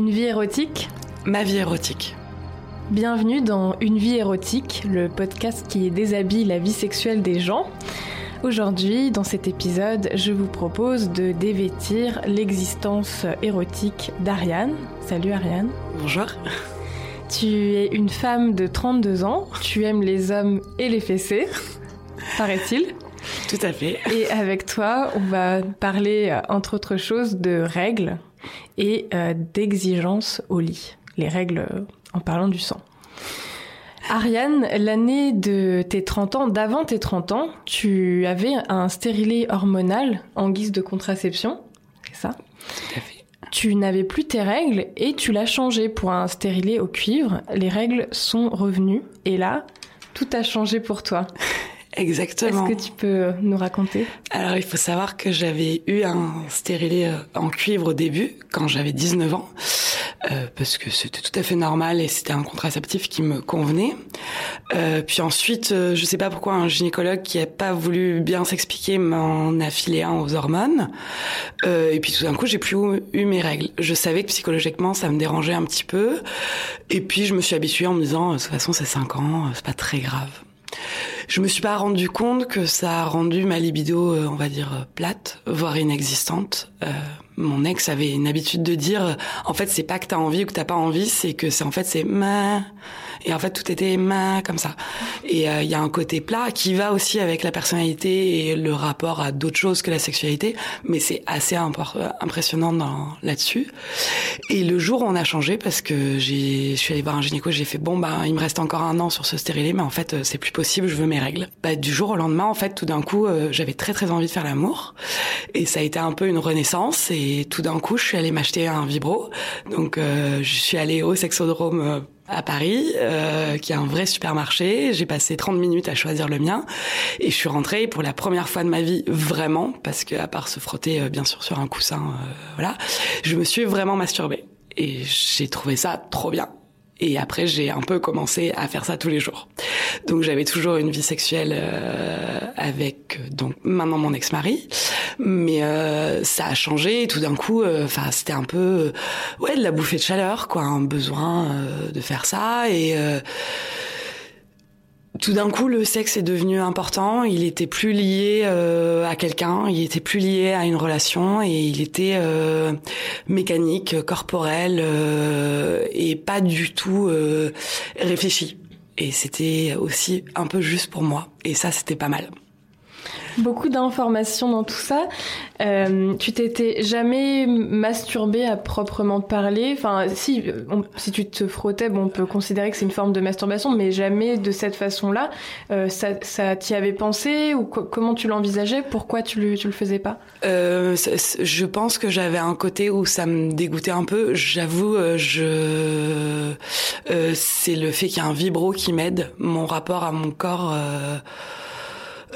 Une vie érotique Ma vie érotique. Bienvenue dans Une vie érotique, le podcast qui déshabille la vie sexuelle des gens. Aujourd'hui, dans cet épisode, je vous propose de dévêtir l'existence érotique d'Ariane. Salut Ariane. Bonjour. Tu es une femme de 32 ans, tu aimes les hommes et les fessées, paraît-il. Tout à fait. Et avec toi, on va parler, euh, entre autres choses, de règles et euh, d'exigences au lit. Les règles euh, en parlant du sang. Ariane, l'année de tes 30 ans, d'avant tes 30 ans, tu avais un stérilet hormonal en guise de contraception, c'est ça? Tout à fait. Tu n'avais plus tes règles et tu l'as changé pour un stérilet au cuivre. Les règles sont revenues et là, tout a changé pour toi. Exactement. Est-ce que tu peux nous raconter? Alors, il faut savoir que j'avais eu un stérilet euh, en cuivre au début, quand j'avais 19 ans, euh, parce que c'était tout à fait normal et c'était un contraceptif qui me convenait. Euh, puis ensuite, euh, je sais pas pourquoi, un gynécologue qui a pas voulu bien s'expliquer m'en a filé un aux hormones. Et puis tout d'un coup, j'ai plus eu, eu mes règles. Je savais que psychologiquement, ça me dérangeait un petit peu. Et puis, je me suis habituée en me disant, de toute façon, c'est 5 ans, c'est pas très grave. Je me suis pas rendu compte que ça a rendu ma libido, euh, on va dire, euh, plate, voire inexistante. Euh, mon ex avait une habitude de dire, euh, en fait, c'est pas que t'as envie ou que t'as pas envie, c'est que c'est en fait c'est ma. Et en fait, tout était ma comme ça. Et il y a un côté plat qui va aussi avec la personnalité et le rapport à d'autres choses que la sexualité, mais c'est assez impor- impressionnant là-dessus. Et le jour où on a changé, parce que j'ai, je suis allée voir un gynéco, j'ai fait bon bah il me reste encore un an sur ce stérilet, mais en fait euh, c'est plus possible, je veux mes règles. Bah du jour au lendemain, en fait, tout d'un coup, euh, j'avais très très envie de faire l'amour, et ça a été un peu une renaissance. Et tout d'un coup, je suis allée m'acheter un vibro, donc euh, je suis allée au sexodrome. À Paris, euh, qui est un vrai supermarché. J'ai passé 30 minutes à choisir le mien et je suis rentrée pour la première fois de ma vie vraiment, parce que à part se frotter euh, bien sûr sur un coussin, euh, voilà, je me suis vraiment masturbée et j'ai trouvé ça trop bien. Et après, j'ai un peu commencé à faire ça tous les jours. Donc, j'avais toujours une vie sexuelle euh, avec euh, donc maintenant mon ex-mari, mais euh, ça a changé. Tout d'un coup, enfin, c'était un peu euh, ouais de la bouffée de chaleur, quoi, un besoin euh, de faire ça et euh, tout d'un coup, le sexe est devenu important. Il était plus lié euh, à quelqu'un, il était plus lié à une relation, et il était euh, mécanique, corporel, euh, pas du tout euh, réfléchi. Et c'était aussi un peu juste pour moi. Et ça, c'était pas mal. Beaucoup d'informations dans tout ça. Euh, tu t'étais jamais masturbée à proprement parler. Enfin, si, si tu te frottais, bon, on peut considérer que c'est une forme de masturbation, mais jamais de cette façon-là. Euh, ça, ça t'y avait pensé ou co- comment tu l'envisageais? Pourquoi tu le, tu le faisais pas? Euh, je pense que j'avais un côté où ça me dégoûtait un peu. J'avoue, euh, je euh, c'est le fait qu'il y a un vibro qui m'aide. Mon rapport à mon corps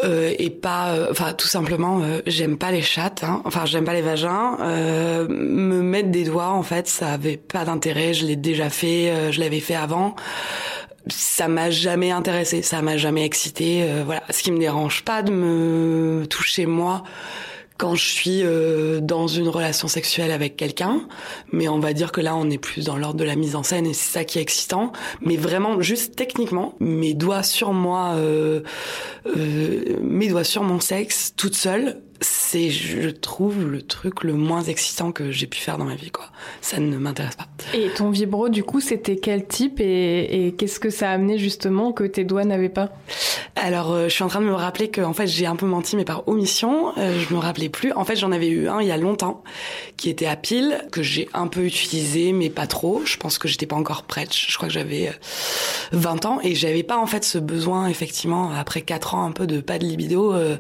euh, et pas, euh, enfin tout simplement, euh, j'aime pas les chattes. Hein. Enfin, j'aime pas les vagins. Euh, me mettre des doigts, en fait, ça avait pas d'intérêt. Je l'ai déjà fait. euh, je l'avais fait avant ça m'a jamais intéressé, ça m'a jamais excité. voilà, ce qui me dérange pas de me toucher moi quand je suis euh, dans une relation sexuelle avec quelqu'un, mais on va dire que là on est plus dans l'ordre de la mise en scène et c'est ça qui est excitant. Mais vraiment, juste techniquement, mes doigts sur moi, euh, euh, mes doigts sur mon sexe, toute seule, c'est, je trouve, le truc le moins excitant que j'ai pu faire dans ma vie. Quoi, ça ne m'intéresse pas. Et ton vibro, du coup, c'était quel type et, et qu'est-ce que ça a amené justement que tes doigts n'avaient pas? Alors, euh, je suis en train de me rappeler que en fait j'ai un peu menti, mais par omission. Euh, je me rappelais plus. En fait, j'en avais eu un il y a longtemps, qui était à pile, que j'ai un peu utilisé, mais pas trop. Je pense que j'étais pas encore prête. Je crois que j'avais euh, 20 ans et j'avais pas en fait ce besoin effectivement après 4 ans un peu de pas de libido, euh,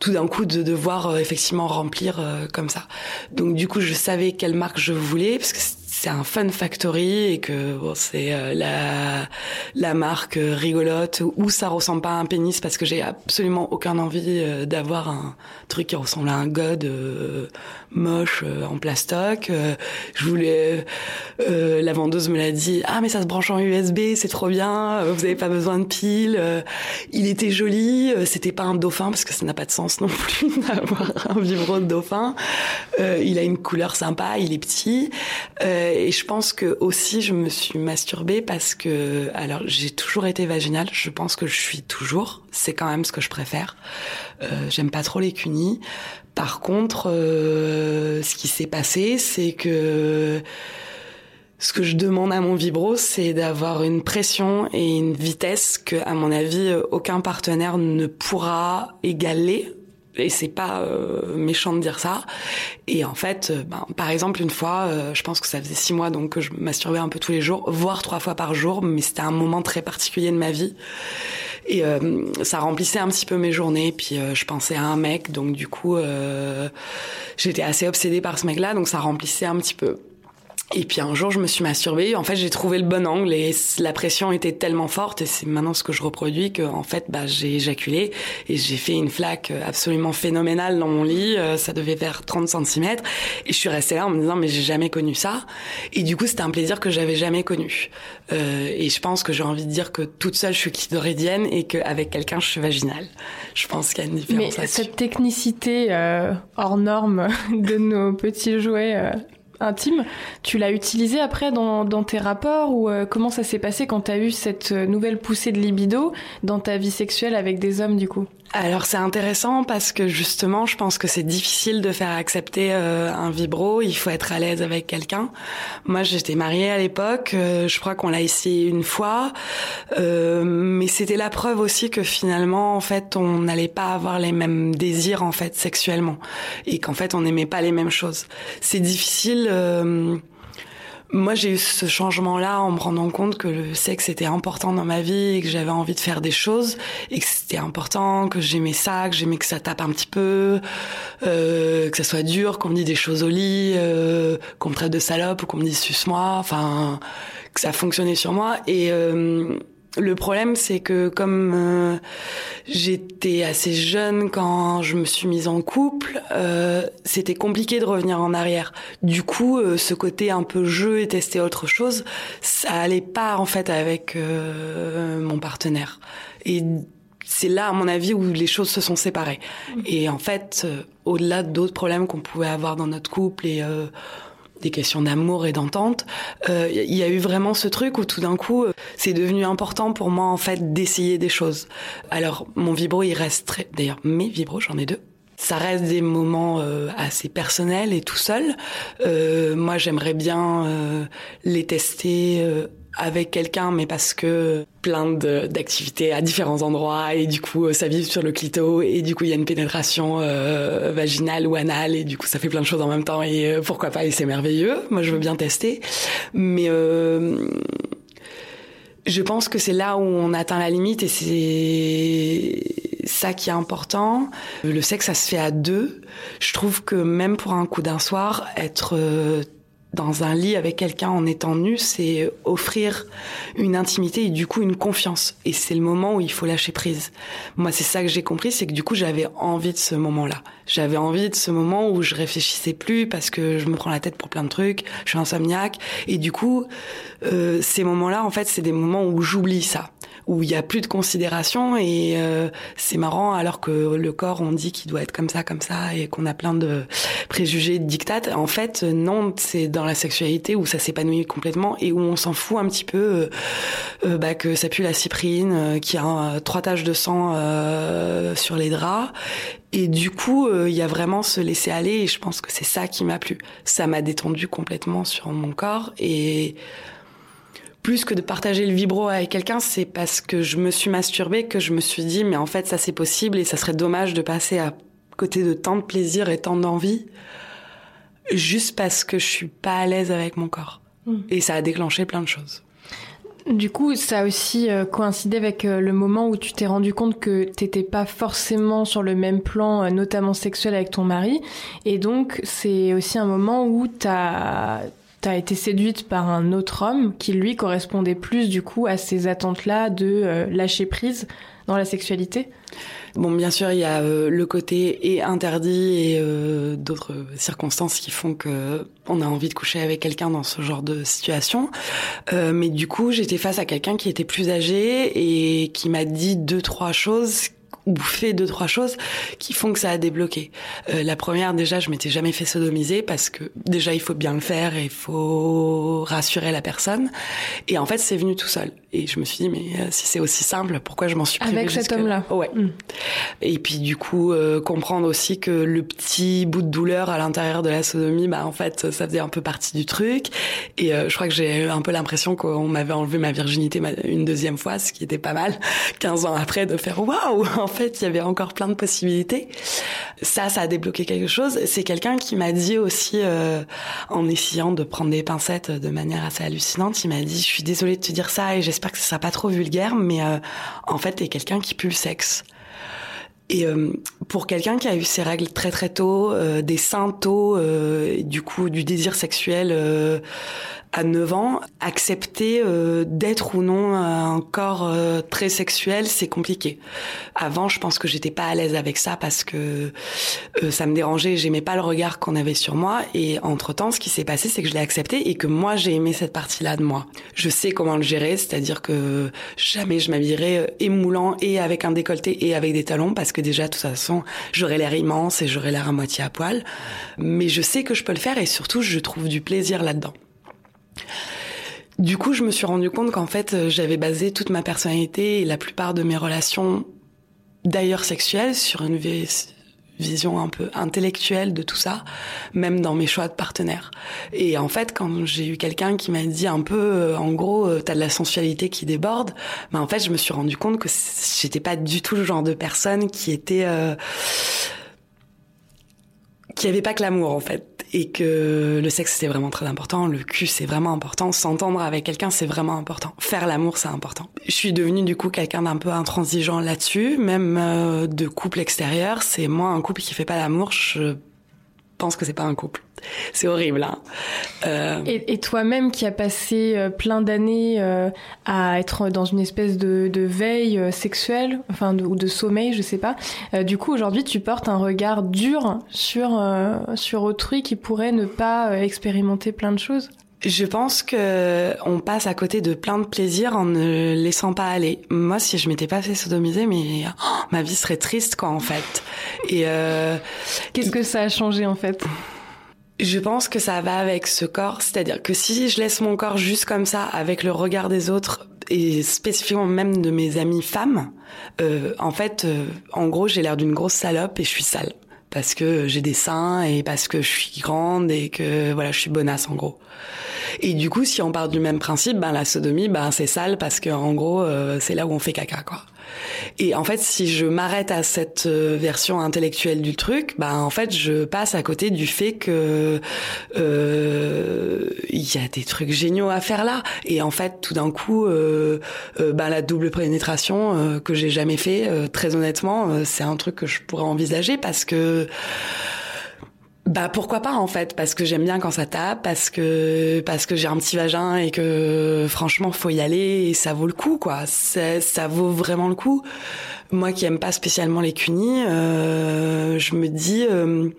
tout d'un coup de devoir euh, effectivement remplir euh, comme ça. Donc du coup, je savais quelle marque je voulais parce que c'est un Fun Factory et que c'est euh, la la marque euh, rigolote où ça ressemble pas à un pénis parce que j'ai absolument aucun envie euh, d'avoir un truc qui ressemble à un god moche en plastoc. Je voulais la vendeuse me l'a dit. Ah mais ça se branche en USB, c'est trop bien. Vous n'avez pas besoin de piles. il était joli. C'était pas un dauphin parce que ça n'a pas de sens non plus d'avoir un vibro de dauphin. il a une couleur sympa. Il est petit. Et je pense que aussi je me suis masturbée parce que alors j'ai toujours été vaginale. Je pense que je suis toujours. C'est quand même ce que je préfère. J'aime pas trop les cunis. Par contre, euh, ce qui s'est passé, c'est que ce que je demande à mon vibro, c'est d'avoir une pression et une vitesse que, à mon avis, aucun partenaire ne pourra égaler. Et c'est pas euh, méchant de dire ça. Et en fait, euh, ben, par exemple, une fois, je pense que ça faisait six mois, donc je masturbais un peu tous les jours, voire trois fois par jour, mais c'était un moment très particulier de ma vie. Et euh, ça remplissait un petit peu mes journées. Puis euh, je pensais à un mec, donc du coup, euh, j'étais assez obsédée par ce mec-là, donc ça remplissait un petit peu. Et puis un jour, je me suis masturbée. En fait, j'ai trouvé le bon angle et la pression était tellement forte. Et c'est maintenant ce que je reproduis que, en fait, bah, j'ai éjaculé et j'ai fait une flaque absolument phénoménale dans mon lit. Euh, ça devait faire 30 cm. Et je suis restée là en me disant, mais j'ai jamais connu ça. Et du coup, c'était un plaisir que j'avais jamais connu. Euh, et je pense que j'ai envie de dire que toute seule, je suis clitoridienne et qu'avec quelqu'un, je suis vaginale. Je pense qu'il y a une différence. Mais cette technicité euh, hors norme de nos petits jouets euh, intime. Tu l'as utilisé après dans, tes rapports ou euh, comment ça s'est passé quand tu eu cette euh, nouvelle poussée de libido dans ta vie sexuelle avec des hommes du coup? Alors c'est intéressant parce que justement, je pense que c'est difficile de faire accepter euh, un vibro. Il faut être à l'aise avec quelqu'un. Moi, j'étais mariée à l'époque. Euh, je crois qu'on l'a essayé une fois, euh, mais c'était la preuve aussi que finalement, en fait, on n'allait pas avoir les mêmes désirs en fait sexuellement et qu'en fait, on n'aimait pas les mêmes choses. C'est difficile moi, j'ai eu ce changement-là en me rendant compte que le sexe était important dans ma vie et que j'avais envie de faire des choses et que c'était important, que j'aimais ça, que j'aimais que ça tape un petit peu, euh, que ça soit dur, qu'on me dise des choses au lit, euh, qu'on me traite de salope ou qu'on me dise suce-moi, enfin, que ça fonctionnait sur moi. Et euh, le problème, c'est que comme euh, j'étais assez jeune quand je me suis mise en couple, euh, c'était compliqué de revenir en arrière. Du coup, euh, ce côté un peu jeu et tester autre chose, ça allait pas en fait avec mon partenaire. Et c'est là, à mon avis, où les choses se sont séparées. Mmh. Et en fait, au-delà d'autres problèmes qu'on pouvait avoir dans notre couple et des questions d'amour et d'entente, il euh, y a eu vraiment ce truc où tout d'un coup, euh, c'est devenu important pour moi en fait d'essayer des choses. Alors mon vibro, il reste très, d'ailleurs mes vibros, j'en ai deux. Ça reste des moments euh, assez personnels et tout seul. moi, j'aimerais bien les tester avec quelqu'un, mais parce que plein d'activités à différents endroits et du coup ça vive sur le clito et du coup il y a une pénétration euh, vaginale ou anale et du coup ça fait plein de choses en même temps et euh, pourquoi pas et c'est merveilleux. Moi je veux bien tester, mais euh, je pense que c'est là où on atteint la limite et c'est ça qui est important. Le sexe, ça se fait à deux. Je trouve que même pour un coup d'un soir, être dans un lit avec quelqu'un en étant nu, c'est offrir une intimité et du coup une confiance. Et c'est le moment où il faut lâcher prise. Moi, c'est ça que j'ai compris, c'est que du coup, j'avais envie de ce moment-là. J'avais envie de ce moment où je réfléchissais plus parce que je me prends la tête pour plein de trucs, je suis insomniaque. Et du coup, euh, ces moments-là, en fait, c'est des moments où j'oublie ça où il y a plus de considération et euh, c'est marrant alors que le corps on dit qu'il doit être comme ça comme ça et qu'on a plein de préjugés de dictates en fait non c'est dans la sexualité où ça s'épanouit complètement et où on s'en fout un petit peu euh, euh bah, que ça pue la cyprine euh, qu'il y a trois taches de sang sur les draps et du coup, il y a vraiment se laisser aller et je pense que c'est ça qui m'a plu. Ça m'a détendu complètement sur mon corps et plus que de partager le vibro avec quelqu'un, c'est parce que je me suis masturbée que je me suis dit, mais en fait, ça c'est possible et ça serait dommage de passer à côté de tant de plaisir et tant d'envie juste parce que je suis pas à l'aise avec mon corps. Hmm. Et ça a déclenché plein de choses. Du coup, ça a aussi euh, coïncidé avec euh, le moment où tu t'es rendu compte que t'étais pas forcément sur le même plan, euh, notamment sexuel avec ton mari. Et donc, c'est aussi un moment où t'as t'as été séduite par un autre homme qui lui correspondait plus du coup à ces attentes-là de euh, lâcher prise dans la sexualité Bon, bien sûr, il y a euh, le côté et interdit et euh, d'autres circonstances qui font que on a envie de coucher avec quelqu'un dans ce genre de situation. Mais du coup, j'étais face à quelqu'un qui était plus âgé et qui m'a dit deux trois choses ou fait deux trois choses qui font que ça a débloqué. Euh, la première déjà, je m'étais jamais fait sodomiser parce que déjà il faut bien le faire et il faut rassurer la personne. Et en fait, c'est venu tout seul. Et je me suis dit mais euh, si c'est aussi simple, pourquoi je m'en suis privée Avec cet homme-là. Ouais. Mm. Et puis du coup euh, comprendre aussi que le petit bout de douleur à l'intérieur de la sodomie, bah en fait ça faisait un peu partie du truc. Et euh, je crois que j'ai eu un peu l'impression qu'on m'avait enlevé ma virginité une deuxième fois, ce qui était pas mal. 15 ans après de faire waouh fait, il y avait encore plein de possibilités. Ça, ça a débloqué quelque chose. C'est quelqu'un qui m'a dit aussi, euh, en essayant de prendre des pincettes de manière assez hallucinante, il m'a dit, je suis désolée de te dire ça et j'espère que ce sera pas trop vulgaire, mais euh, en fait, t'es quelqu'un qui pue le sexe. Et euh, pour quelqu'un qui a eu ses règles très très tôt, des seins tôt, du coup du désir sexuel à 9 ans, accepter euh, d'être ou non un corps euh, très sexuel, c'est compliqué. Avant, je pense que j'étais pas à l'aise avec ça parce que euh, ça me dérangeait, j'aimais pas le regard qu'on avait sur moi et entre-temps, ce qui s'est passé, c'est que je l'ai accepté et que moi j'ai aimé cette partie-là de moi. Je sais comment le gérer, c'est-à-dire que jamais je m'habillerai émoulant et avec un décolleté et avec des talons parce que déjà de toute façon, j'aurais l'air immense et j'aurais l'air à moitié à poil, mais je sais que je peux le faire et surtout je trouve du plaisir là-dedans. Du coup, je me suis rendu compte qu'en fait, euh, j'avais basé toute ma personnalité et la plupart de mes relations, d'ailleurs sexuelles, sur une vision un peu intellectuelle de tout ça, même dans mes choix de partenaires. Et en fait, quand j'ai eu quelqu'un qui m'a dit un peu, euh, en gros, euh, t'as de la sensualité qui déborde, ben en fait, je me suis rendu compte que j'étais pas du tout le genre de personne qui était qui avait pas que l'amour en fait et que le sexe c'est vraiment très important, le cul c'est vraiment important, s'entendre avec quelqu'un c'est vraiment important, faire l'amour c'est important. Je suis devenue du coup quelqu'un d'un peu intransigeant là-dessus, même euh, de couple extérieur, c'est moi un couple qui fait pas l'amour, je pense que c'est pas un couple. C'est horrible. Hein. Euh... Et, toi-même qui as passé euh, plein d'années euh, à être dans une espèce de, veille euh, sexuelle, enfin ou de sommeil, je sais pas. du coup, aujourd'hui, tu portes un regard dur sur sur autrui qui pourrait ne pas expérimenter plein de choses? Je pense que on passe à côté de plein de plaisirs en ne laissant pas aller. Moi, si je m'étais pas fait sodomiser, mais oh, ma vie serait triste, quoi, en fait. Et euh, qu'est-ce que ça a changé, en fait? Je pense que ça va avec ce corps, c'est-à-dire que si je laisse mon corps juste comme ça, avec le regard des autres et spécifiquement même de mes amies femmes, euh, en fait, euh, en gros, j'ai l'air d'une grosse salope et je suis sale parce que j'ai des seins et parce que je suis grande et que voilà, je suis bonasse en gros. Et du coup, si on part du même principe, ben la sodomie, ben c'est sale parce que en gros, euh, c'est là où on fait caca quoi. Et en fait, si je m'arrête à cette euh, version intellectuelle du truc, ben en fait, je passe à côté du fait que euh, il y a des trucs géniaux à faire là. Et en fait, tout d'un coup, euh, ben la double pénétration que j'ai jamais fait, très honnêtement, c'est un truc que je pourrais envisager parce que bah pourquoi pas en fait parce que j'aime bien quand ça tape parce que parce que j'ai un petit vagin et que franchement faut y aller et ça vaut le coup quoi. Ça vaut vraiment le coup. Moi qui aime pas spécialement les cunis euh, je me dis euh,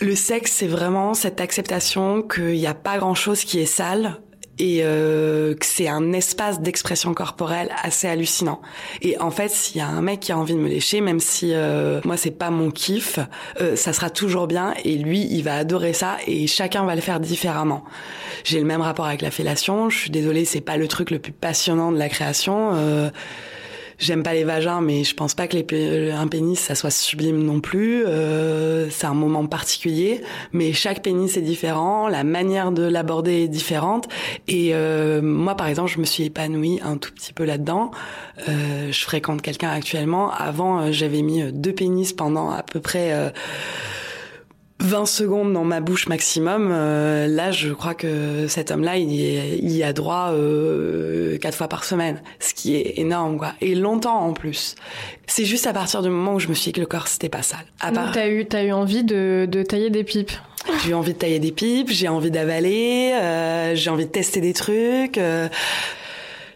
le sexe c'est vraiment cette acceptation qu'il n'y a pas grand chose qui est sale et euh, que c'est un espace d'expression corporelle assez hallucinant. Et en fait, s'il y a un mec qui a envie de me lécher, même si euh, moi c'est pas mon kiff, euh, ça sera toujours bien et lui il va adorer ça et chacun va le faire différemment. J'ai le même rapport avec la fellation. Je suis désolée, c'est pas le truc le plus passionnant de la création. Euh, J'aime pas les vagins, mais je pense pas que les, un pénis ça soit sublime non plus. Euh, c'est un moment particulier, mais chaque pénis est différent, la manière de l'aborder est différente. Et euh, moi, par exemple, je me suis épanouie un tout petit peu là-dedans. Euh, je fréquente quelqu'un actuellement. Avant, euh, j'avais mis deux pénis pendant à peu près 20 secondes dans ma bouche maximum. Euh, là, je crois que cet homme-là, il, y a droit euh, quatre fois par semaine, ce qui est énorme, quoi. Et longtemps en plus. C'est juste à partir du moment où je me suis dit que le corps c'était pas sale. À part... t'as eu, t'as eu envie de, de tailler des pipes. J'ai eu envie de tailler des pipes, j'ai envie d'avaler, euh, j'ai envie de tester des trucs. Euh,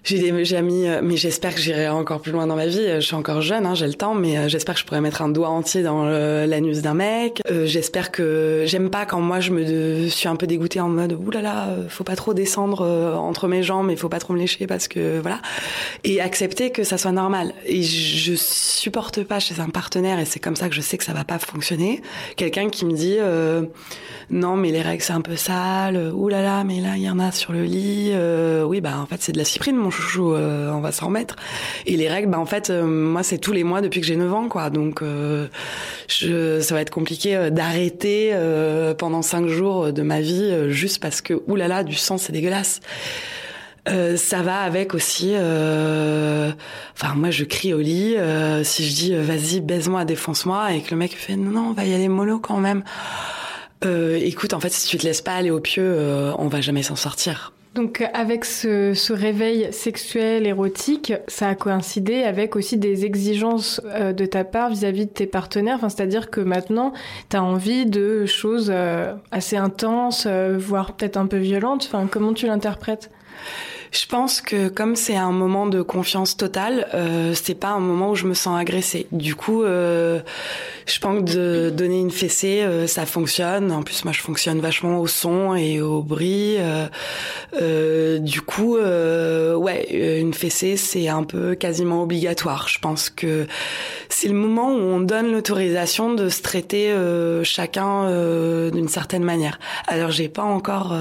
j'ai des amis, euh, mais j'espère que j'irai encore plus loin dans ma vie. Je suis encore jeune, hein, j'ai le temps, mais euh, j'espère que je pourrai mettre un doigt entier dans l'anus d'un mec. Euh, j'espère que j'aime pas quand moi je me suis un peu dégoûtée en mode ouh là là, faut pas trop descendre entre mes jambes, mais faut pas trop me lécher parce que voilà. Et accepter que ça soit normal. Et je supporte pas chez un partenaire, et c'est comme ça que je sais que ça va pas fonctionner. Quelqu'un qui me dit non mais les règles c'est un peu sale, ouh là mais là il y en a sur le lit. oui bah en fait c'est de la cyprine mon euh, on va s'en remettre. Et les règles, bah en fait, euh, moi c'est tous les mois depuis que j'ai 9 ans, quoi. Donc euh, je, ça va être compliqué d'arrêter pendant 5 jours de ma vie juste parce que oulala, du sang c'est dégueulasse. ça va avec aussi. Enfin, moi, je crie au lit. si je dis vas-y, baise-moi, défonce-moi, et que le mec fait non, non, on va y aller mollo quand même. écoute, en fait, si tu te laisses pas aller au pieu, on va jamais s'en sortir. Donc avec ce, réveil sexuel érotique, ça a coïncidé avec aussi des exigences euh, de ta part vis-à-vis de tes partenaires. Enfin, c'est-à-dire que maintenant, tu as envie de choses euh, assez intenses, euh, voire peut-être un peu violentes. Enfin, comment tu l'interprètes? Je pense que comme c'est un moment de confiance totale, euh, c'est pas un moment où je me sens agressée. Du coup, euh, je pense que de donner une fessée, euh, ça fonctionne. En plus, moi, je fonctionne vachement au son et au bruit. Euh, euh du coup, ouais, une fessée, c'est un peu quasiment obligatoire. Je pense que c'est le moment où on donne l'autorisation de se traiter chacun d'une certaine manière. Alors, j'ai pas encore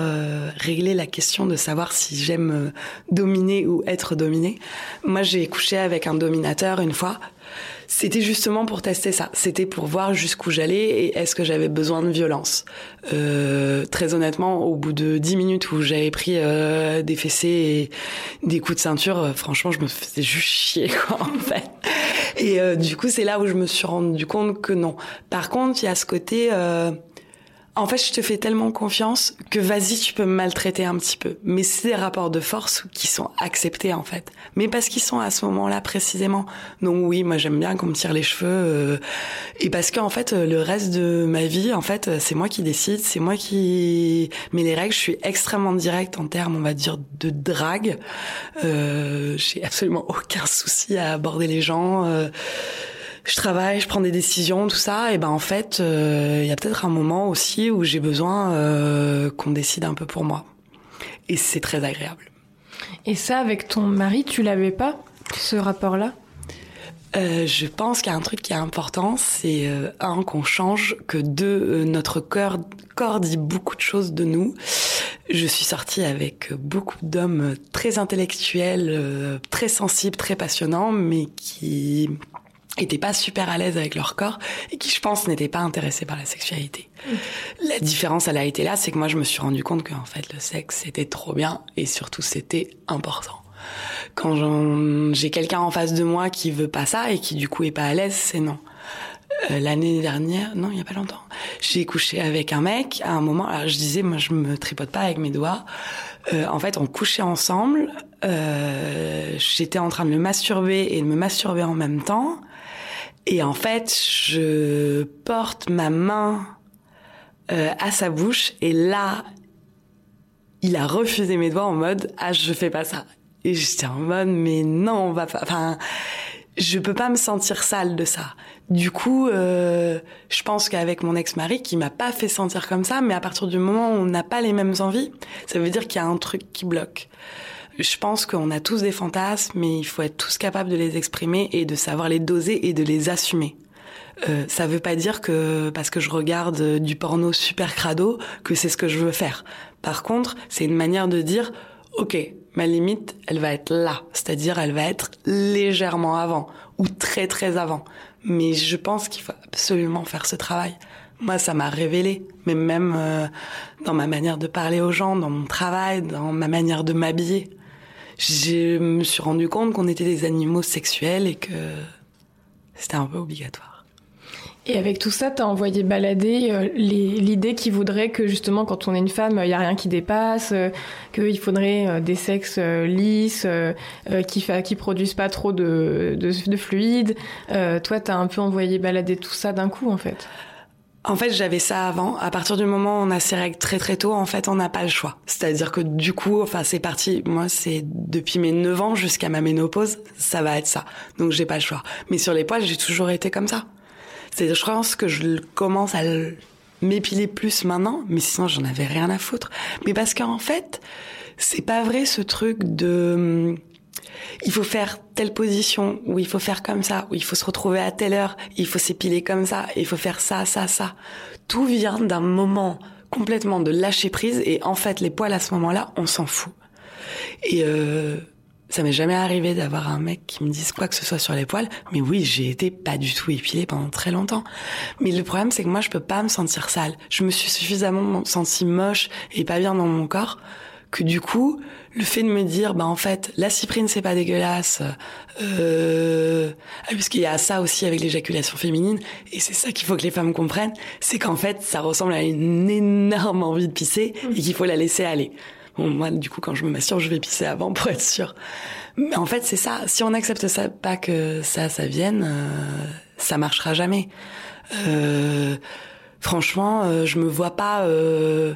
réglé la question de savoir si j'aime dominer ou être dominé. Moi, j'ai couché avec un dominateur une fois. C'était justement pour tester ça. C'était pour voir jusqu'où j'allais et est-ce que j'avais besoin de violence. Euh, très honnêtement, au bout de dix minutes où j'avais pris euh, des fessées et des coups de ceinture, euh, franchement, je me faisais juste chier, quoi, en fait. Et du coup, c'est là où je me suis rendu compte que non. Par contre, il y a ce côté en fait, je te fais tellement confiance que vas-y, tu peux me maltraiter un petit peu. Mais c'est des rapports de force qui sont acceptés en fait. Mais parce qu'ils sont à ce moment-là précisément. Donc oui, moi j'aime bien qu'on me tire les cheveux. Euh, et parce qu'en fait, le reste de ma vie, en fait, c'est moi qui décide, c'est moi qui mets les règles. Je suis extrêmement directe en termes, on va dire, de drague. Euh, J'ai absolument aucun souci à aborder les gens. Euh, je travaille, je prends des décisions, tout ça, et ben en fait, euh, il y a peut-être un moment aussi où j'ai besoin euh, qu'on décide un peu pour moi. Et c'est très agréable. Et ça, avec ton mari, tu l'avais pas, ce rapport-là? Euh, je pense qu'il y a un truc qui est important, c'est un qu'on change, que deux notre cœur, corps dit beaucoup de choses de nous. Je suis sortie avec beaucoup d'hommes très intellectuels, très sensibles, très passionnants, mais qui étaient pas super à l'aise avec leur corps et qui, je pense, n'étaient pas intéressés par la sexualité. La différence, elle a été là, c'est que moi, je me suis rendu compte qu'en fait, le sexe, c'était trop bien et surtout, c'était important. Quand j'ai quelqu'un en face de moi qui veut pas ça et qui, du coup, est pas à l'aise, c'est non. Euh, L'année dernière, non, il y a pas longtemps, j'ai couché avec un mec. À un moment, alors je disais, moi, je me tripote pas avec mes doigts. Euh, en fait, on couchait ensemble. Euh, J'étais en train de me masturber et de me masturber en même temps. Et en fait, je porte ma main euh, à sa bouche et là, il a refusé mes doigts en mode ah je fais pas ça. Et j'étais en mode mais non on va pas. Enfin, je peux pas me sentir sale de ça. Du coup, euh, je pense qu'avec mon ex-mari, qui m'a pas fait sentir comme ça, mais à partir du moment où on n'a pas les mêmes envies, ça veut dire qu'il y a un truc qui bloque. Je pense qu'on a tous des fantasmes, mais il faut être tous capables de les exprimer et de savoir les doser et de les assumer. Euh, ça veut pas dire que parce que je regarde du porno super crado que c'est ce que je veux faire. Par contre, c'est une manière de dire OK, ma limite, elle va être là, c'est-à-dire elle va être légèrement avant ou très très avant. Mais je pense qu'il faut absolument faire ce travail. Moi, ça m'a révélé, mais même euh, dans ma manière de parler aux gens, dans mon travail, dans ma manière de m'habiller je me suis rendu compte qu'on était des animaux sexuels et que c'était un peu obligatoire. Et avec tout ça, t'as envoyé balader euh, l'idée qui voudrait que justement, quand on est une femme, il y a rien qui dépasse, euh, qu'il faudrait euh, des sexes lisses, qui qui produisent pas trop de, de, de fluide. toi, t'as un peu envoyé balader tout ça d'un coup, en fait. En fait, j'avais ça avant. À partir du moment où on a ses règles très très tôt, en fait, on n'a pas le choix. C'est-à-dire que du coup, enfin, c'est parti. Moi, c'est depuis mes 9 ans jusqu'à ma ménopause, ça va être ça. Donc, j'ai pas le choix. Mais sur les poils, j'ai toujours été comme ça. C'est-à-dire, je pense que je commence à m'épiler plus maintenant, mais sinon, j'en avais rien à foutre. Mais parce qu'en fait, c'est pas vrai ce truc de il faut faire telle position, ou il faut faire comme ça, ou il faut se retrouver à telle heure, il faut s'épiler comme ça, il faut faire ça, ça, ça. Tout vient d'un moment complètement de lâcher prise, et en fait, les poils à ce moment-là, on s'en fout. Et euh, ça m'est jamais arrivé d'avoir un mec qui me dise quoi que ce soit sur les poils, mais oui, j'ai été pas du tout épilée pendant très longtemps. Mais le problème, c'est que moi, je peux pas me sentir sale. Je me suis suffisamment sentie moche et pas bien dans mon corps que du coup, le fait de me dire, bah en fait, la cyprine c'est pas dégueulasse, euh, puisqu'il y a ça aussi avec l'éjaculation féminine, et c'est ça qu'il faut que les femmes comprennent, c'est qu'en fait, ça ressemble à une énorme envie de pisser et qu'il faut la laisser aller. Bon, moi, du coup, quand je me masturbe, je vais pisser avant pour être sûr. Mais en fait, c'est ça. Si on n'accepte ça, pas que ça, ça vienne, euh, ça marchera jamais. Euh, franchement, euh, je me vois pas euh,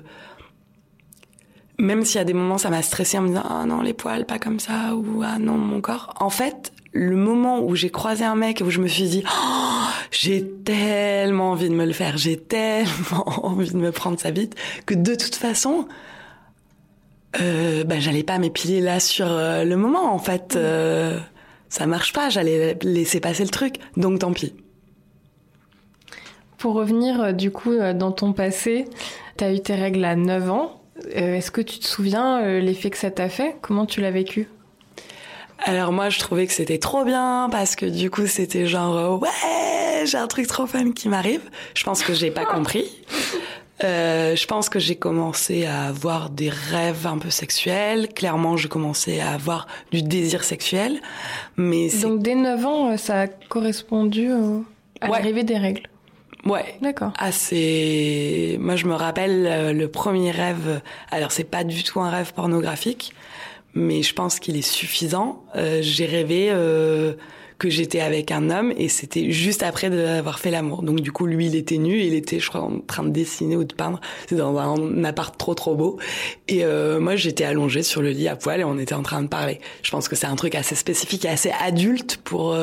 même s'il y a des moments ça m'a stressé en me disant ah non les poils pas comme ça ou ah non mon corps. En fait le moment où j'ai croisé un mec où je me suis dit oh, j'ai tellement envie de me le faire j'ai tellement envie de me prendre sa bite que de toute façon euh, bah, j'allais pas m'épiler là sur euh, le moment en fait. Euh, ça marche pas j'allais laisser passer le truc. Donc tant pis. Pour revenir euh, du coup dans ton passé t'as eu tes règles à 9 ans euh, est-ce que tu te souviens euh, l'effet que ça t'a fait? Comment tu l'as vécu? Alors moi je trouvais que c'était trop bien parce que du coup c'était genre euh, ouais j'ai un truc trop fun qui m'arrive. Je pense que j'ai pas compris. Euh, je pense que j'ai commencé à avoir des rêves un peu sexuels. Clairement, j'ai commencé à avoir du désir sexuel. Mais donc dès 9 ans, ça a correspondu à ouais. l'arrivée des règles. Ouais. D'accord. Assez. Moi, je me rappelle euh, le premier rêve. Alors, c'est pas du tout un rêve pornographique, mais je pense qu'il est suffisant. Euh, J'ai rêvé euh, que j'étais avec un homme et c'était juste après d'avoir fait l'amour. Donc, du coup, lui, il était nu, il était, je crois, en train de dessiner ou de peindre. C'est dans un appart trop trop beau. Et euh, moi, j'étais allongée sur le lit à poil et on était en train de parler. Je pense que c'est un truc assez spécifique et assez adulte pour.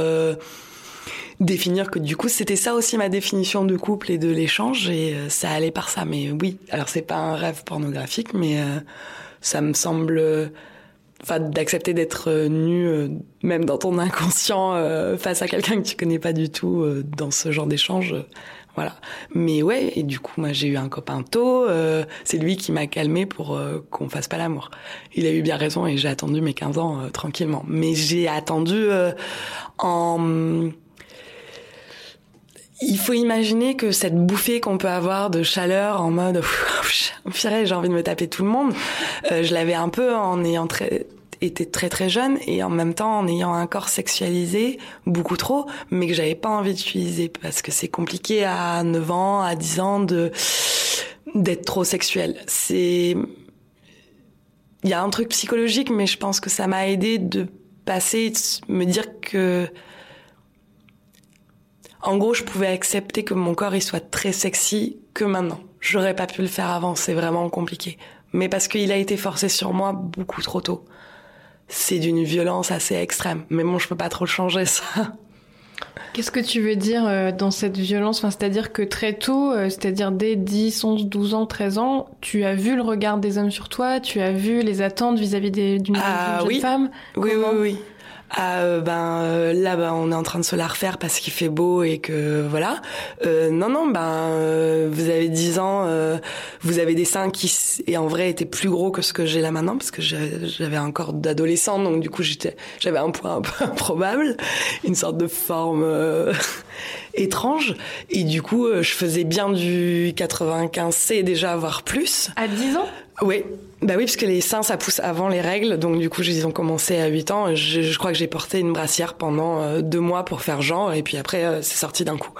Euh, définir que du coup c'était ça aussi ma définition de couple et de l'échange et euh, ça allait par ça. Mais oui alors c'est pas un rêve pornographique mais euh, ça me semble enfin d'accepter d'être euh, nu euh, même dans ton inconscient euh, face à quelqu'un que tu connais pas du tout dans ce genre d'échange voilà. Mais ouais et du coup moi j'ai eu un copain tôt c'est lui qui m'a calmé pour qu'on fasse pas l'amour. Il a eu bien raison et j'ai attendu mes 15 ans tranquillement. Mais j'ai attendu en il faut imaginer que cette bouffée qu'on peut avoir de chaleur en mode j'ai envie de me taper tout le monde, euh, je l'avais un peu en ayant très été très très jeune et en même temps en ayant un corps sexualisé beaucoup trop mais que j'avais pas envie d'utiliser parce que c'est compliqué à 9 ans, à 10 ans de d'être trop sexuel. C'est il y a un truc psychologique mais je pense que ça m'a aidé de passer de me dire que en gros, je pouvais accepter que mon corps il soit très sexy que maintenant. J'aurais pas pu le faire avant, c'est vraiment compliqué. Mais parce qu'il a été forcé sur moi beaucoup trop tôt. C'est d'une violence assez extrême. Mais bon, je peux pas trop le changer, ça. Qu'est-ce que tu veux dire euh, dans cette violence? Enfin, C'est-à-dire que très tôt, euh, c'est-à-dire dès 10, 11, 12 ans, 13 ans, tu as vu le regard des hommes sur toi, tu as vu les attentes vis-à-vis d'une ah, jeune oui. femme? Oui, oui, oui. Ah, euh, ben euh, là ben on est en train de se la refaire parce qu'il fait beau et que voilà. Euh, non non ben euh, vous avez 10 ans vous avez des seins qui et en vrai étaient plus gros que ce que j'ai là maintenant parce que j'avais un corps d'adolescent donc du coup j'étais j'avais un poids un improbable. Une sorte de forme étrange et du coup je faisais bien du 95C déjà voire plus à 10 ans? Oui bah oui, parce que les seins, ça pousse avant les règles. Donc, du coup, ils ont commencé à 8 ans. Je, je crois que j'ai porté une brassière pendant euh, deux mois pour faire genre. Et puis après, euh, c'est sorti d'un coup.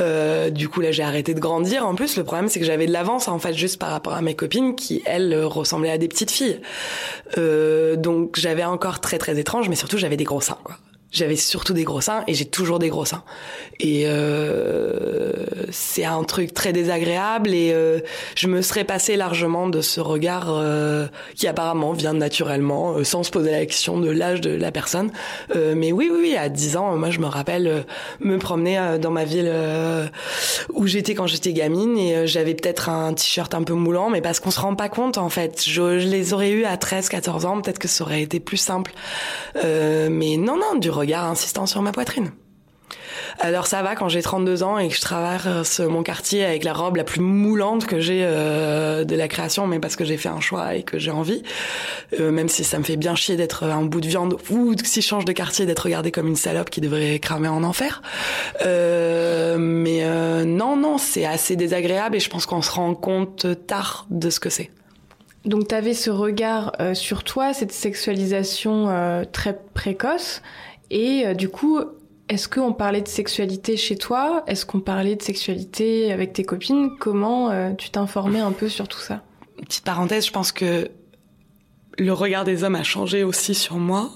Euh, du coup, là, j'ai arrêté de grandir. En plus, le problème, c'est que j'avais de l'avance, en fait, juste par rapport à mes copines qui, elles, ressemblaient à des petites filles. Euh, donc, j'avais encore très, très étrange. Mais surtout, j'avais des gros seins, quoi. J'avais surtout des gros seins et j'ai toujours des gros seins. Et euh, c'est un truc très désagréable et euh, je me serais passé largement de ce regard euh, qui apparemment vient naturellement, euh, sans se poser la question de l'âge de la personne. Euh, mais oui, oui, oui, à 10 ans, moi je me rappelle me promener dans ma ville où j'étais quand j'étais gamine et j'avais peut-être un t-shirt un peu moulant, mais parce qu'on se rend pas compte en fait. Je, je les aurais eu à 13, 14 ans, peut-être que ça aurait été plus simple. mais non, non, du regard insistant sur ma poitrine. Alors ça va quand j'ai 32 ans et que je traverse mon quartier avec la robe la plus moulante que j'ai euh, de la création, mais parce que j'ai fait un choix et que j'ai envie. Euh, même si ça me fait bien chier d'être un bout de viande ou si je change de quartier d'être regardée comme une salope qui devrait cramer en enfer. Euh, mais non, non, c'est assez désagréable et je pense qu'on se rend compte tard de ce que c'est. Donc tu avais ce regard sur toi, cette sexualisation très précoce. Et euh, du coup, est-ce qu'on parlait de sexualité chez toi? Est-ce qu'on parlait de sexualité avec tes copines? Comment euh, tu t'informais un peu sur tout ça? Petite parenthèse, je pense que le regard des hommes a changé aussi sur moi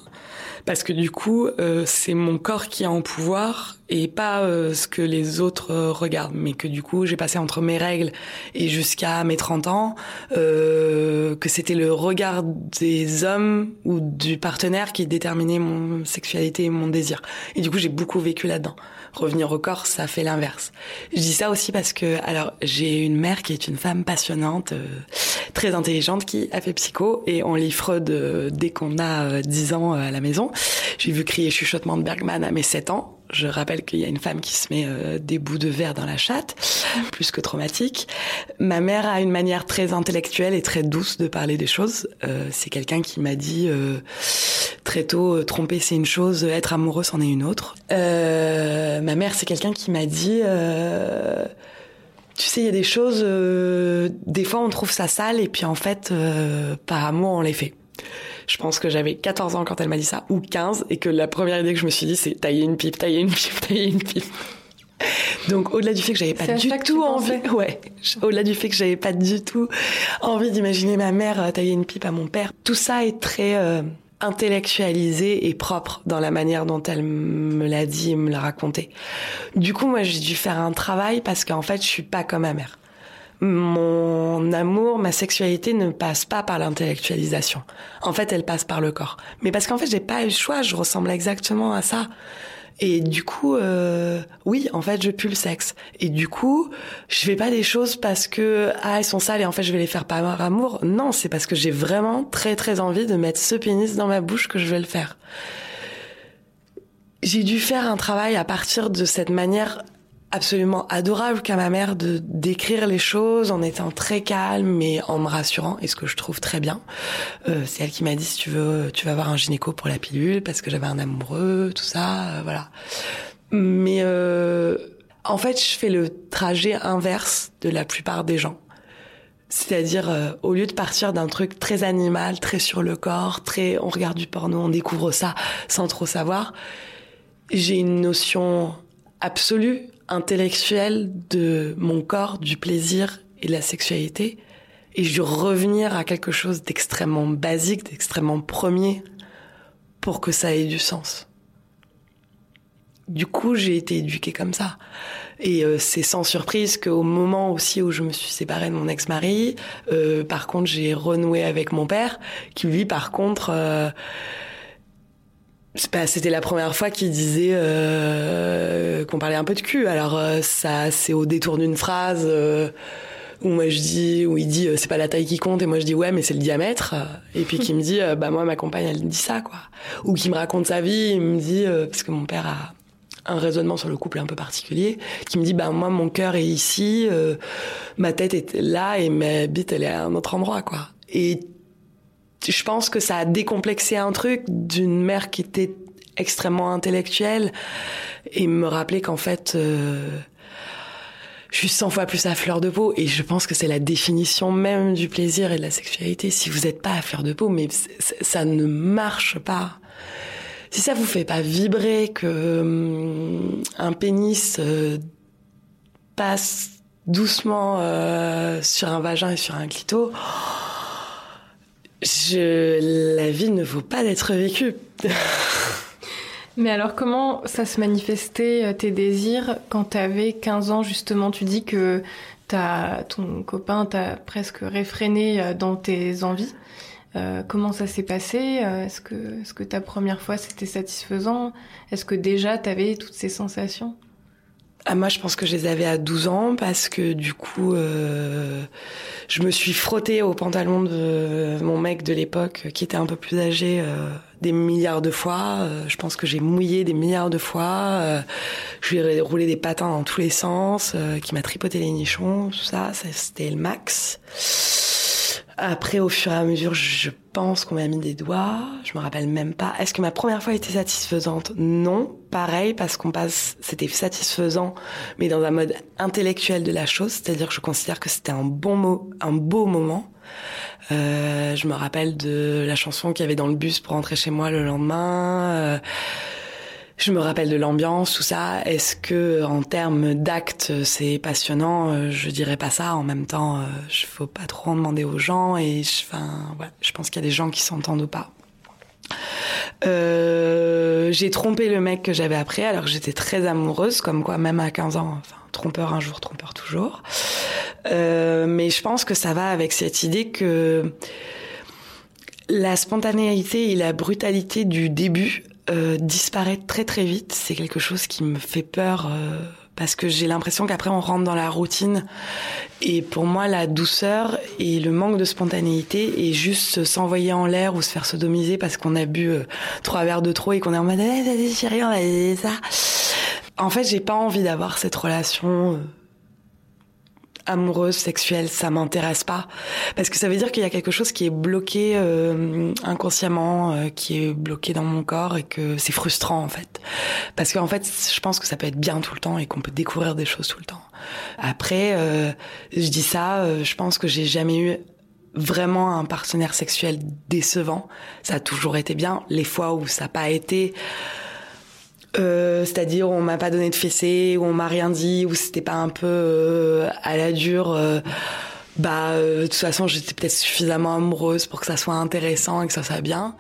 parce que du coup, euh, c'est mon corps qui est en pouvoir et pas euh, ce que les autres euh, regardent. Mais que du coup, j'ai passé entre mes règles et jusqu'à mes 30 ans, que c'était le regard des hommes ou du partenaire qui déterminait mon sexualité et mon désir. Et du coup, j'ai beaucoup vécu là-dedans revenir au corps, ça fait l'inverse. Je dis ça aussi parce que, alors, j'ai une mère qui est une femme passionnante, euh, très intelligente, qui a fait psycho et on lit Freud euh, dès qu'on a 10 euh, ans à la maison. J'ai vu crier chuchotement de Bergman à mes 7 ans. Je rappelle qu'il y a une femme qui se met euh, des bouts de verre dans la chatte, plus que traumatique. Ma mère a une manière très intellectuelle et très douce de parler des choses. Euh, c'est quelqu'un qui m'a dit euh, très tôt, tromper c'est une chose, être amoureux c'en est une autre. ma mère c'est quelqu'un qui m'a dit... tu sais, il y a des choses, des fois on trouve ça sale et puis en fait, par amour, on les fait. Je pense que j'avais 14 ans quand elle m'a dit ça, ou 15, et que la première idée que je me suis dit, c'est tailler une pipe, tailler une pipe, tailler une pipe. Donc au-delà du fait que j'avais pas du tout envie, ouais, au-delà du fait que j'avais pas du tout envie d'imaginer ma mère euh, tailler une pipe à mon père, tout ça est très euh, intellectualisé et propre dans la manière dont elle me l'a dit et me l'a raconté. Du coup, moi, j'ai dû faire un travail parce qu'en fait, je suis pas comme ma mère mon amour, ma sexualité ne passe pas par l'intellectualisation. En fait, elle passe par le corps. Mais parce qu'en fait, j'ai pas eu le choix, je ressemble exactement à ça. Et du coup, euh, oui, en fait, je pue le sexe. Et du coup, je fais pas des choses parce que ah elles sont sales et en fait je vais les faire par amour. Non, c'est parce que j'ai vraiment très très envie de mettre ce pénis dans ma bouche que je vais le faire. J'ai dû faire un travail à partir de cette manière absolument adorable qu'à ma mère de d'écrire les choses en étant très calme mais en me rassurant et ce que je trouve très bien. Euh, c'est elle qui m'a dit si tu veux tu vas avoir un gynéco pour la pilule parce que j'avais un amoureux tout ça euh, voilà. Mais euh, en fait je fais le trajet inverse de la plupart des gens. C'est-à-dire au lieu de partir d'un truc très animal très sur le corps très on regarde du porno on découvre ça sans trop savoir j'ai une notion absolue intellectuel de mon corps, du plaisir et de la sexualité, et je dû revenir à quelque chose d'extrêmement basique, d'extrêmement premier, pour que ça ait du sens. Du coup, j'ai été éduquée comme ça. Et euh, c'est sans surprise qu'au moment aussi où je me suis séparée de mon ex-mari, euh, par contre, j'ai renoué avec mon père, qui lui, par contre, euh, c'était la première fois qu'il disait euh, qu'on parlait un peu de cul. Alors euh, ça, c'est au détour d'une phrase euh, où moi je dis, où il dit c'est pas la taille qui compte et moi je dis ouais mais c'est le diamètre. Et puis qui me dit bah moi ma compagne elle dit ça quoi. Ou qui me raconte sa vie, il me dit parce que mon père a un raisonnement sur le couple un peu particulier, qui me dit bah moi mon cœur est ici, ma tête est là et ma bite elle est à un autre endroit quoi. Je pense que ça a décomplexé un truc d'une mère qui était extrêmement intellectuelle et me rappeler qu'en fait euh, je suis 100 fois plus à fleur de peau et je pense que c'est la définition même du plaisir et de la sexualité. Si vous n'êtes pas à fleur de peau, mais ça ne marche pas. Si ça vous fait pas vibrer que hum, un pénis euh, passe doucement euh, sur un vagin et sur un clito, je, la vie ne vaut pas d'être vécue. Mais alors comment ça se manifestait tes désirs quand tu avais 15 ans justement? Tu dis que as, ton copain t'a presque réfréné dans tes envies. Euh, comment ça s'est passé? Euh, Est-ce que, est -ce que ta première fois c'était satisfaisant? Est-ce que déjà tu avais toutes ces sensations? Ah, moi, je pense que je les avais à 12 ans parce que du coup, euh, je me suis frottée au pantalon de mon mec de l'époque qui était un peu plus âgé euh, des milliards de fois. Euh, je pense que j'ai mouillé des milliards de fois. Euh, je lui ai roulé des patins dans tous les sens, qui m'a tripoté les nichons, tout ça, c'était le max. Après, au fur et à mesure, je pense qu'on m'a mis des doigts. Je me rappelle même pas. Est-ce que ma première fois était satisfaisante? Non. Pareil, parce qu'on passe, c'était satisfaisant, mais dans un mode intellectuel de la chose. C'est-à-dire que je considère que c'était un bon mot, un beau moment. Euh, je me rappelle de la chanson qu'il y avait dans le bus pour rentrer chez moi le lendemain. Euh, je me rappelle de l'ambiance, tout ça. Est-ce que en termes d'actes, c'est passionnant? Euh, Je dirais pas ça. En même temps, euh, je faut pas trop en demander aux gens. Et je, enfin, je pense qu'il y a des gens qui s'entendent ou pas. Euh, j'ai trompé le mec que j'avais après, alors que j'étais très amoureuse, comme quoi même à 15 ans, enfin, trompeur un jour, trompeur toujours. Mais je pense que ça va avec cette idée que la spontanéité et la brutalité du début euh, disparaître très très vite, c'est quelque chose qui me fait peur euh, parce que j'ai l'impression qu'après on rentre dans la routine et pour moi la douceur et le manque de spontanéité et juste s'envoyer en l'air ou se faire sodomiser parce qu'on a bu euh, trois verres de trop et qu'on est en mode eh, vas-y chérie on va ça. En fait j'ai pas envie d'avoir cette relation amoureuse, sexuelle, ça m'intéresse pas. Parce que ça veut dire qu'il y a quelque chose qui est bloqué euh, inconsciemment, euh, qui est bloqué dans mon corps et que c'est frustrant en fait. Parce qu'en fait, je pense que ça peut être bien tout le temps et qu'on peut découvrir des choses tout le temps. Après, euh, je dis ça, je pense que j'ai jamais eu vraiment un partenaire sexuel décevant. Ça a toujours été bien. Les fois où ça n'a pas été euh, c'est-à-dire on m'a pas donné de fessée, ou on m'a rien dit, ou c'était pas un peu euh, à la dure. Euh, bah, de toute façon, j'étais peut-être suffisamment amoureuse pour que ça soit intéressant et que ça soit bien.